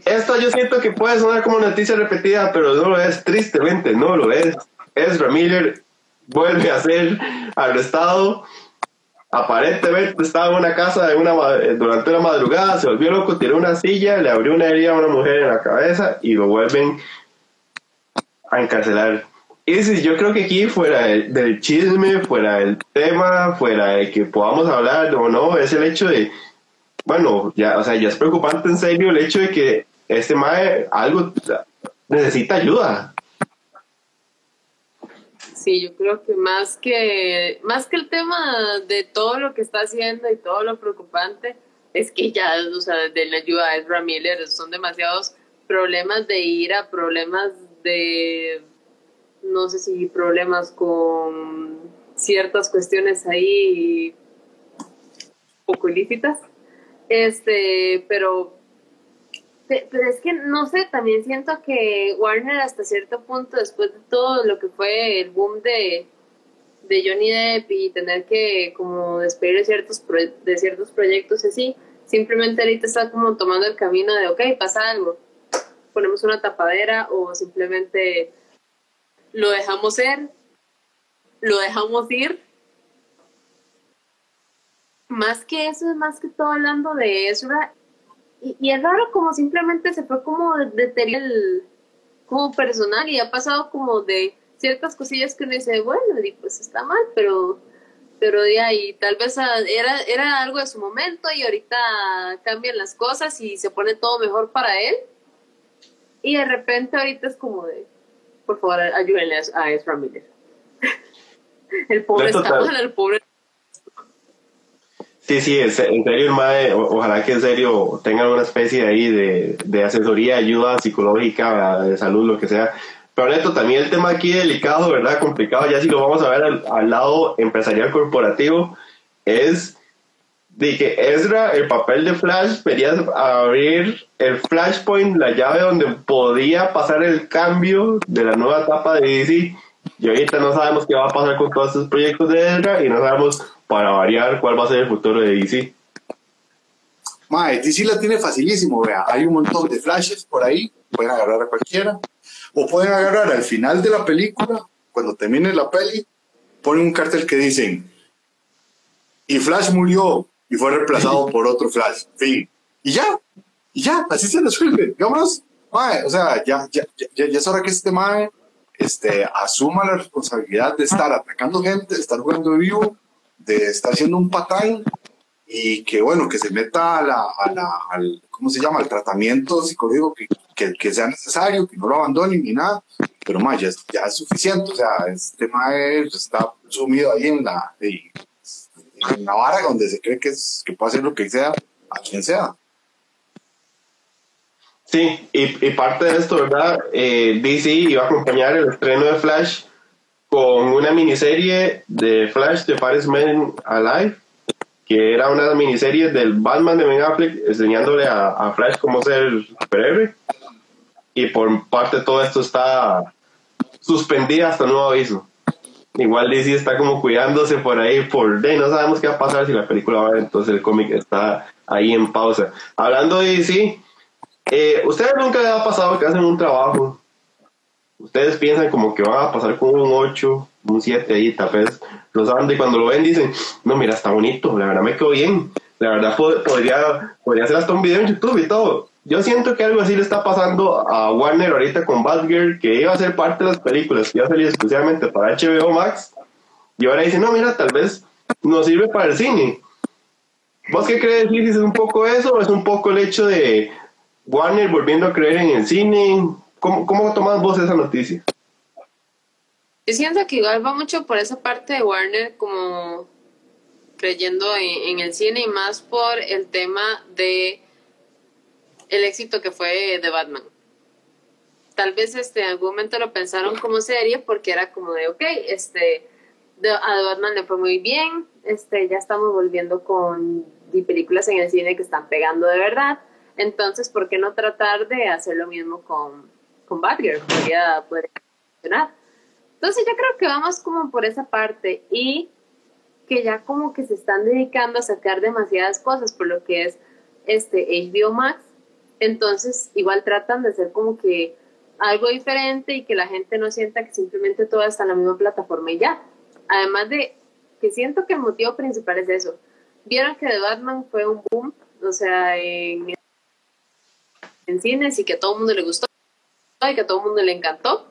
Esto yo siento que puede sonar como noticia repetida, pero no lo es, tristemente, no lo es. Ezra Miller vuelve a ser arrestado Aparentemente estaba en una casa de una, durante una madrugada, se volvió loco, tiró una silla, le abrió una herida a una mujer en la cabeza y lo vuelven a encarcelar. Y si yo creo que aquí, fuera del, chisme, fuera del tema, fuera de que podamos hablar o no, es el hecho de, bueno, ya, o sea, ya es preocupante en serio el hecho de que este mae algo necesita ayuda. Sí, yo creo que más que más que el tema de todo lo que está haciendo y todo lo preocupante es que ya, o sea, de la ayuda de Ezra Miller son demasiados problemas de ira, problemas de no sé si problemas con ciertas cuestiones ahí poco ilícitas. Este, pero pero es que no sé, también siento que Warner hasta cierto punto, después de todo lo que fue el boom de, de Johnny Depp y tener que como despedir de ciertos, de ciertos proyectos así, simplemente ahorita está como tomando el camino de, ok, pasa algo, ponemos una tapadera o simplemente lo dejamos ser, lo dejamos ir. Más que eso, es más que todo hablando de Ezra y, es raro como simplemente se fue como de, el, como personal y ha pasado como de ciertas cosillas que uno dice, bueno, y pues está mal, pero pero de ahí tal vez era, era algo de su momento y ahorita cambian las cosas y se pone todo mejor para él. Y de repente ahorita es como de, por favor, ayúdenle a Ezra Miller. el pobre está mal, el pobre Sí, sí, en serio, el MAE, ojalá que en serio tengan una especie ahí de, de asesoría, ayuda psicológica, de salud, lo que sea. Pero neto, también el tema aquí delicado, ¿verdad? Complicado, ya si lo vamos a ver al, al lado empresarial corporativo, es de que Ezra, el papel de Flash, quería abrir el Flashpoint, la llave donde podía pasar el cambio de la nueva etapa de DC. Y ahorita no sabemos qué va a pasar con todos estos proyectos de Ezra y no sabemos para variar cuál va a ser el futuro de DC. Mae, DC la tiene facilísimo, vea. Hay un montón de flashes por ahí, pueden agarrar a cualquiera. O pueden agarrar al final de la película, cuando termine la peli, ponen un cartel que dicen, y Flash murió y fue reemplazado por otro Flash. Fin. Y ya, y ya, así se resuelve. Vámonos. Mae, o sea, ya, ya, ya, ya es hora que este Mae este, asuma la responsabilidad de estar atacando gente, de estar jugando vivo de estar haciendo un patán y que bueno, que se meta a la, a la, al, ¿cómo se llama? Al tratamiento psicológico que, que, que sea necesario, que no lo abandone ni nada, pero más ya, es, ya es suficiente, o sea, este tema está sumido ahí en la, en la vara donde se cree que, es, que puede hacer lo que sea a quien sea. Sí, y, y parte de esto, ¿verdad? Eh, DC iba a acompañar el estreno de Flash con una miniserie de Flash de Paris Men Alive, que era una miniserie del Batman de Ben Affleck enseñándole a, Flash cómo ser superhéroe. Y por parte de todo esto está suspendida hasta nuevo aviso. Igual DC está como cuidándose por ahí, por de no sabemos qué va a pasar si la película va a entonces el cómic está ahí en pausa. Hablando de DC, eh, ¿ustedes nunca les ha pasado que hacen un trabajo ustedes piensan como que van a pasar con un 8, un 7 ahí, tal vez los y cuando lo ven dicen, no, mira, está bonito, la verdad me quedó bien, la verdad podría, podría hacer hasta un video en YouTube y todo. Yo siento que algo así le está pasando a Warner ahorita con Batgirl, que iba a ser parte de las películas que iba a salir exclusivamente para HBO Max, y ahora dicen, no, mira, tal vez no sirve para el cine. ¿Vos qué crees, si ¿Es un poco eso o es un poco el hecho de Warner volviendo a creer en el cine? ¿Cómo, cómo tomas vos esa noticia? Yo siento que igual va mucho por esa parte de Warner como creyendo en, el cine y más por el tema de el éxito que fue de Batman. Tal vez este, en algún momento lo pensaron como serie porque era como de, ok, este, a Batman le fue muy bien, este, ya estamos volviendo con películas en el cine que están pegando de verdad, entonces, ¿por qué no tratar de hacer lo mismo con, con Badger, podría, funcionar. Entonces yo creo que vamos como por esa parte y que ya como que se están dedicando a sacar demasiadas cosas por lo que es este HBO Max, entonces igual tratan de hacer como que algo diferente y que la gente no sienta que simplemente todo está en la misma plataforma y ya. Además de que siento que el motivo principal es eso. Vieron que The Batman fue un boom, o sea, en, en cines y que a todo el mundo le gustó y que a todo el mundo le encantó.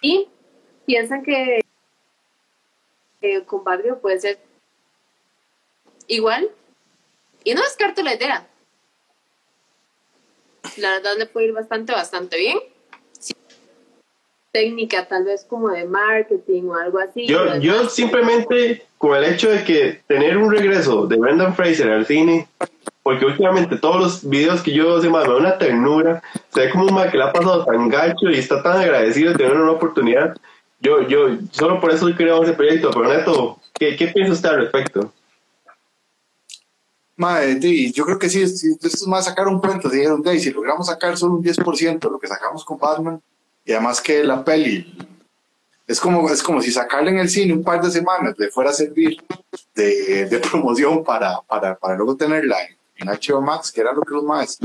Y, piensan que, con Barrio puede ser igual. Y no descarto la idea. La verdad le puede ir bastante, bastante bien. técnica tal vez como de marketing o algo así. Yo, yo simplemente con el hecho de que tener un regreso de Brendan Fraser al cine porque últimamente todos los videos que yo hago, me da una ternura, se ve como un mal que le ha pasado tan gacho y está tan agradecido de tener una oportunidad. Yo, yo, solo por eso creamos ese proyecto, pero Neto, ¿qué, qué piensa usted al respecto? Madre, yo creo que sí, esto es más sacar un cuento. Dijeron, si logramos sacar solo un 10%, lo que sacamos con Batman, y además que la peli es como, es como si sacarle en el cine un par de semanas le fuera a servir de, de promoción para, para, para luego tenerla en HBO Max, que era lo que los más,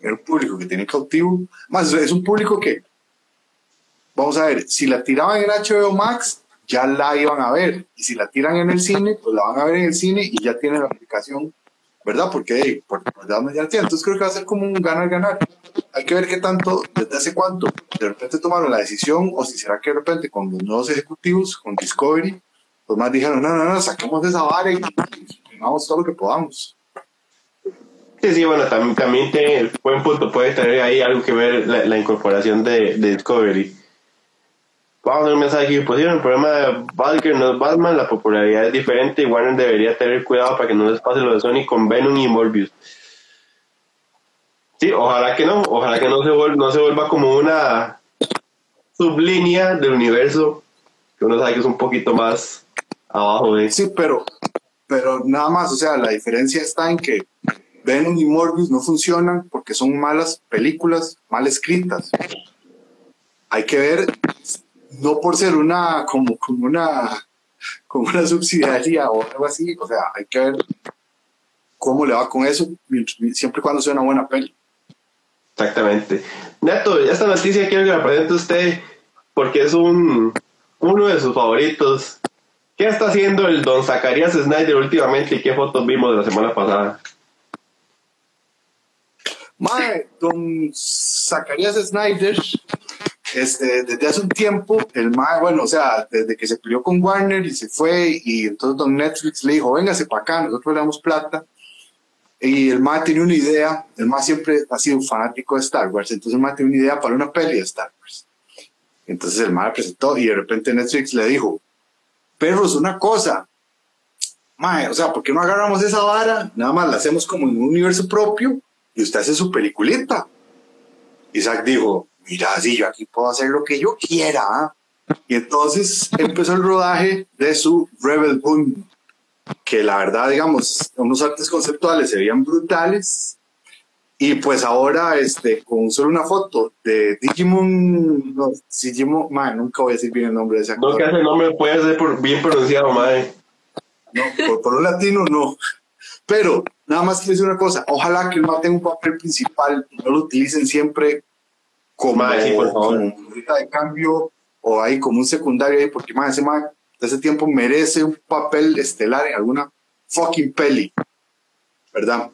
era un público que tiene cautivo, más es un público que, vamos a ver, si la tiraban en HBO Max, ya la iban a ver, y si la tiran en el cine, pues la van a ver en el cine y ya tienen la aplicación, ¿verdad? Porque por, por ya tienen. Entonces creo que va a ser como un ganar-ganar. Hay que ver qué tanto, desde hace cuánto, de repente tomaron la decisión, o si será que de repente con los nuevos ejecutivos, con Discovery, los más dijeron, no, no, no, saquemos de esa vara y, y, todo lo que podamos. Sí, sí, bueno, también, también tiene, buen punto, puede tener ahí algo que ver la, incorporación de, Discovery. vamos a hacer un mensaje aquí posible. El problema de Batgirl no es Batman, la popularidad es diferente y Warner debería tener cuidado para que no les pase lo de Sony con Venom y Morbius. Sí, ojalá que no, ojalá que no se vuelva, no se vuelva como una sublínea del universo que uno sabe que es un poquito más abajo de Sí, pero, pero nada más, o sea, la diferencia está en que Venom y Morbius no funcionan porque son malas películas, mal escritas. Hay que ver, no por ser una, como, una, como una subsidiaria o algo así, o sea, hay que ver cómo le va con eso, siempre y cuando sea una buena peli. Exactamente. Neto, esta noticia quiero que la presente usted porque es un uno de sus favoritos. ¿Qué está haciendo el don Zacarías Snyder últimamente y qué fotos vimos de la semana pasada? Mae, don Zacarías Snyder, este, desde hace un tiempo, el Mae, bueno, o sea, desde que se peleó con Warner y se fue, y entonces don Netflix le dijo, véngase para acá, nosotros le damos plata. Y el Mae tenía una idea, el Mae siempre ha sido fanático de Star Wars, entonces el Mae tenía una idea para una peli de Star Wars. Entonces el Mae presentó y de repente Netflix le dijo, perros, una cosa, Mae, o sea, ¿por qué no agarramos esa vara? Nada más la hacemos como en un universo propio y usted hace su peliculita. Isaac dijo, mira, si yo aquí puedo hacer lo que yo quiera. ¿ah?". Y entonces empezó el rodaje de su Rebel Moon, que la verdad, digamos, unos artes conceptuales se veían brutales. Y pues ahora, este, con solo una foto de Digimon, no, Digimon, man, nunca voy a decir bien el nombre de ese actor. No, que ese nombre puede ser por- bien pronunciado, madre. No, por, por un latino no. Pero nada más quiero decir una cosa, ojalá que el MA tenga un papel principal y no lo utilicen siempre como, Mae, sí, por favor. como monedita de cambio o ahí como un secundario ahí, porque más ese man de ese tiempo merece un papel estelar en alguna fucking peli, ¿verdad?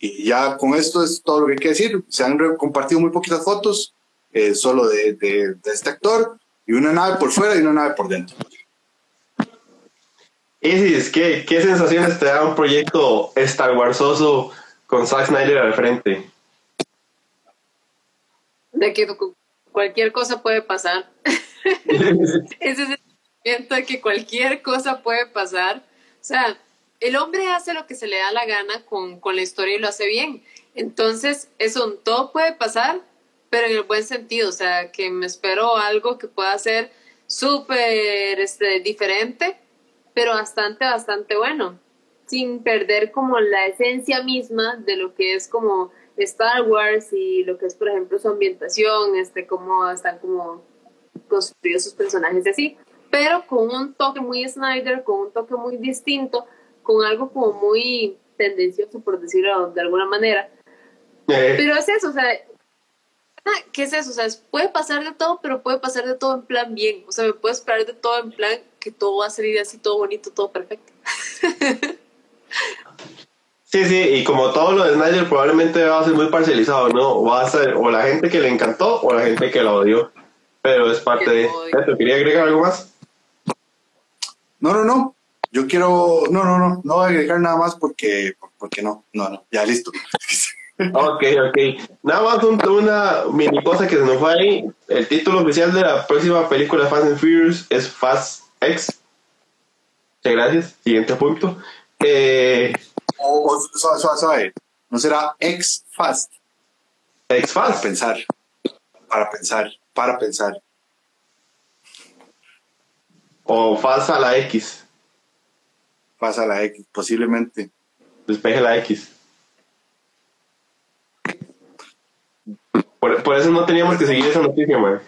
Y ya con esto es todo lo que hay que decir. Se han compartido muy poquitas fotos, eh, solo de, de- de este actor, y una nave por fuera y una nave por dentro. Isis, ¿qué, ¿qué sensaciones te da un proyecto Star Warsoso con Zack Snyder al frente? De que cu- cualquier cosa puede pasar. Ese sentimiento de que cualquier cosa puede pasar. O sea, el hombre hace lo que se le da la gana con, con la historia y lo hace bien. Entonces, eso todo puede pasar, pero en el buen sentido. O sea, que me espero algo que pueda ser súper este, diferente, pero bastante, bastante bueno. Sin perder como la esencia misma de lo que es como Star Wars y lo que es, por ejemplo, su ambientación, este, cómo están como construidos sus personajes y así, pero con un toque muy Snyder, con un toque muy distinto, con algo como muy tendencioso, por decirlo de alguna manera. Eh, Pero es eso, o sea, ¿qué es eso? O sea, puede pasar de todo, pero puede pasar de todo en plan bien. O sea, me puedo esperar de todo en plan que todo va a salir así, todo bonito, todo perfecto. Sí, sí, y como todo lo de Snyder probablemente va a ser muy parcializado, ¿no? Va a ser o la gente que le encantó o la gente que la odió. Pero es parte de... Neto, ¿Quería agregar algo más? No, no, no. Yo quiero, no, no, no, no voy a agregar nada más porque, porque no, no, no, ya listo. Ok, ok. Nada más un- una mini cosa que se nos fue ahí. El título oficial de la próxima película Fast and Furious es Fast X. Muchas gracias. Siguiente punto. Eh, O, o suave, suave, suave. No será ex fast. X Para Fast. pensar, para pensar, para pensar. O Fast a la X. Pasa la X, posiblemente. Despeje la X. Por, por eso no teníamos que seguir esa noticia, man.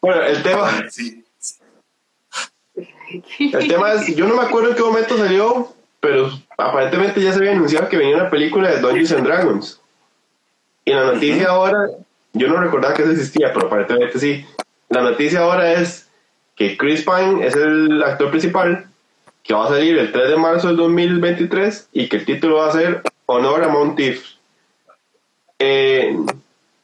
Bueno, el tema, Sí. el tema es, yo no me acuerdo en qué momento salió, pero aparentemente ya se había anunciado que venía una película de Dungeons and Dragons. Y la noticia ahora, yo no recordaba que eso existía, pero aparentemente sí. La noticia ahora es que Chris Pine es el actor principal, que va a salir el 3 de marzo del 2023 y que el título va a ser Honor a Montif. Eh,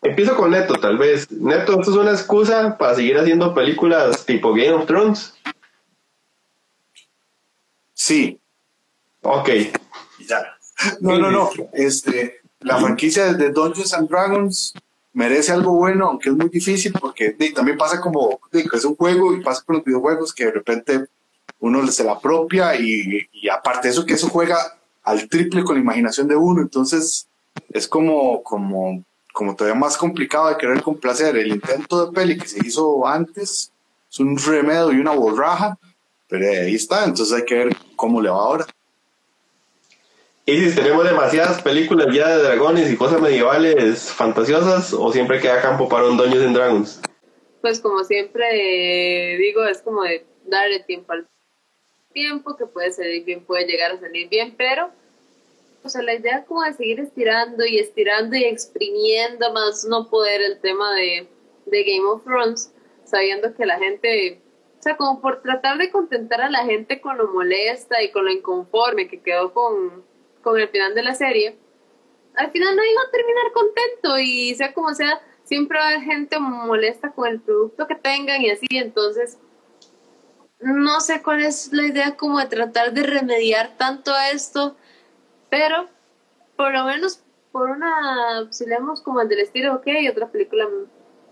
empiezo con Neto, tal vez. Neto, ¿esto es una excusa para seguir haciendo películas tipo Game of Thrones? Sí. Ok. Ya. No, no, no. Este, la franquicia de Dungeons and Dragons merece algo bueno, aunque es muy difícil, porque también pasa como, es un juego y pasa con los videojuegos que de repente uno se la apropia y, y aparte de eso que eso juega al triple con la imaginación de uno, entonces es como, como, como todavía más complicado de querer complacer. El intento de peli que se hizo antes es un remedio y una borraja, pero ahí está, entonces hay que ver cómo le va ahora. ¿Y si tenemos demasiadas películas ya de dragones y cosas medievales fantasiosas o siempre queda campo para un Dungeons and Dragons? Pues como siempre digo, es como de darle tiempo al tiempo, que puede salir bien, puede llegar a salir bien, pero o sea, la idea como de seguir estirando y estirando y exprimiendo más no poder el tema de, de Game of Thrones, sabiendo que la gente, o sea, como por tratar de contentar a la gente con lo molesta y con lo inconforme que quedó con, con el final de la serie, al final no iba a terminar contento y sea como sea, siempre va a haber gente molesta con el producto que tengan y así, entonces no sé cuál es la idea como de tratar de remediar tanto esto, pero por lo menos por una, si leemos como el del estilo, ok, otra película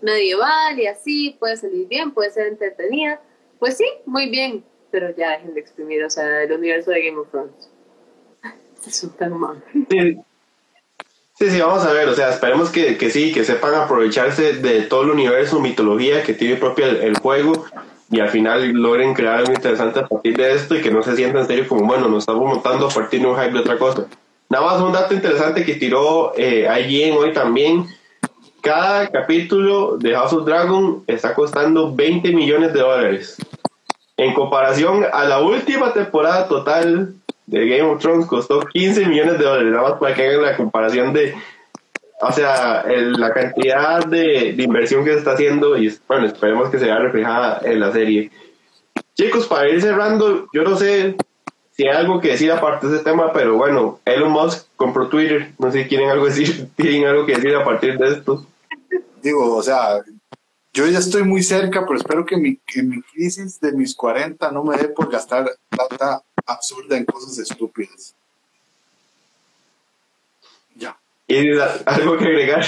medieval y así, puede salir bien, puede ser entretenida, pues sí, muy bien, pero ya dejen de exprimir, o sea, el universo de Game of Thrones. Es un tan mal. Sí. Sí, sí, vamos a ver, o sea, esperemos que, que sí, que sepan aprovecharse de todo el universo, mitología que tiene propio el juego y al final logren crear algo interesante a partir de esto y que no se sienta en serio como, bueno, nos estamos montando a partir de un hype de otra cosa. Nada más un dato interesante que tiró eh, IGN hoy también. Cada capítulo de House of Dragon está costando 20 millones de dólares. En comparación a la última temporada total de Game of Thrones costó 15 millones de dólares. Nada más para que hagan la comparación de o sea, la cantidad de, inversión que se está haciendo y bueno, esperemos que se vea reflejada en la serie. Chicos, para ir cerrando, yo no sé si hay algo que decir aparte de ese tema, pero bueno, Elon Musk compró Twitter, no sé si quieren algo decir, tienen algo que decir a partir de esto. Digo, o sea, yo ya estoy muy cerca, pero espero que mi, que mi crisis de mis 40 no me dé por gastar plata absurda en cosas estúpidas. ¿Y algo que agregar?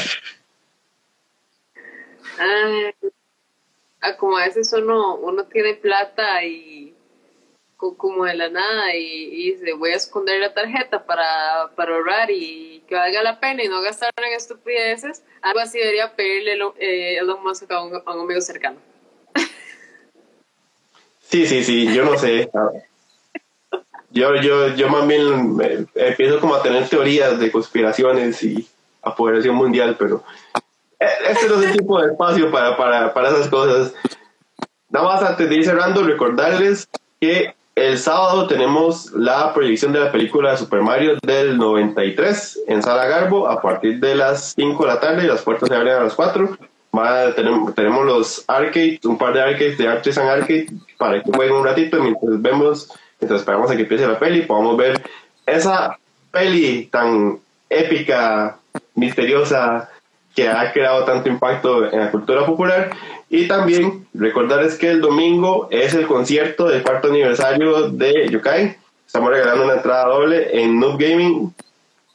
Ah, como a veces uno, uno tiene plata y como de la nada y, dice voy a esconder la tarjeta para, para ahorrar y que valga la pena y no gastar en estupideces, algo así debería pedirle eh, Elon Musk a un, a un amigo cercano. Sí, sí, sí, yo no sé. Yo, yo, yo más bien empiezo como a tener teorías de conspiraciones y apoderación mundial, pero eh, este no es el tipo de espacio para, para, para esas cosas. Nada más antes de ir cerrando, recordarles que el sábado tenemos la proyección de la película de Super Mario del 93 en Sala Garbo a partir de las 5 de la tarde y las puertas se abren a las 4. tenemos, tenemos los arcades, un par de arcades de Artisan Arcade para que jueguen un ratito mientras vemos entonces esperamos a que empiece la peli, podamos ver esa peli tan épica, misteriosa, que ha creado tanto impacto en la cultura popular. Y también recordarles que el domingo es el concierto del cuarto aniversario de Yokai. Estamos regalando una entrada doble en Noob Gaming.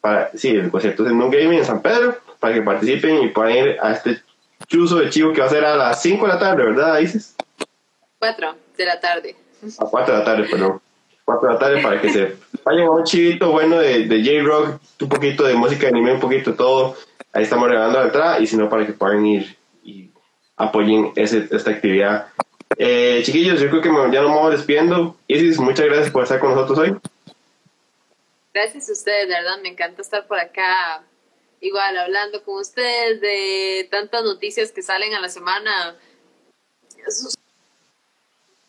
Para, sí, el concierto es en Noob Gaming en San Pedro, para que participen y puedan ir a este chuzo de chivo que va a ser a las 5 de la tarde, ¿verdad, Isis? 4 de la tarde. A 4 de la tarde, perdón. 4 de la tarde para que se vayan a un chivito bueno de, de J-Rock, un poquito de música de anime, un poquito de todo. Ahí estamos regalando la entrada y si no, para que puedan ir y apoyen ese, esta actividad. Eh, chiquillos, yo creo que ya nos vamos despidiendo. Isis, muchas gracias por estar con nosotros hoy. Gracias a ustedes, de verdad, me encanta estar por acá, igual hablando con ustedes de tantas noticias que salen a la semana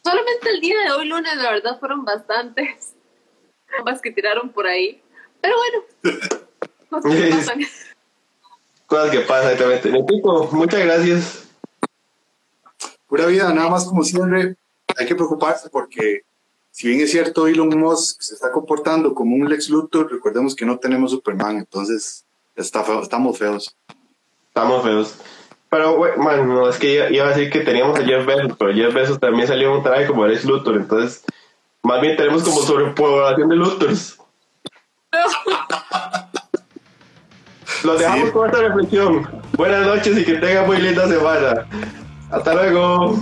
solamente el día de hoy, lunes, la verdad, fueron bastantes bombas que tiraron por ahí. Pero bueno, cosas que pasan. Cosas que pasan, exactamente. Equipo, muchas gracias. Pura vida, nada más como siempre, hay que preocuparse porque si bien es cierto Elon Musk se está comportando como un Lex Luthor, recordemos que no tenemos Superman, entonces está estamos feos. Estamos feos. Pero, bueno, no, es que iba, a decir que teníamos a Jeff Bezos, pero Jeff Bezos también salió un traje como Alex Luthor, entonces más bien tenemos como sobrepoblación de Luthors. Los dejamos Sí. con esta reflexión. Buenas noches y que tengan muy linda semana. Hasta luego.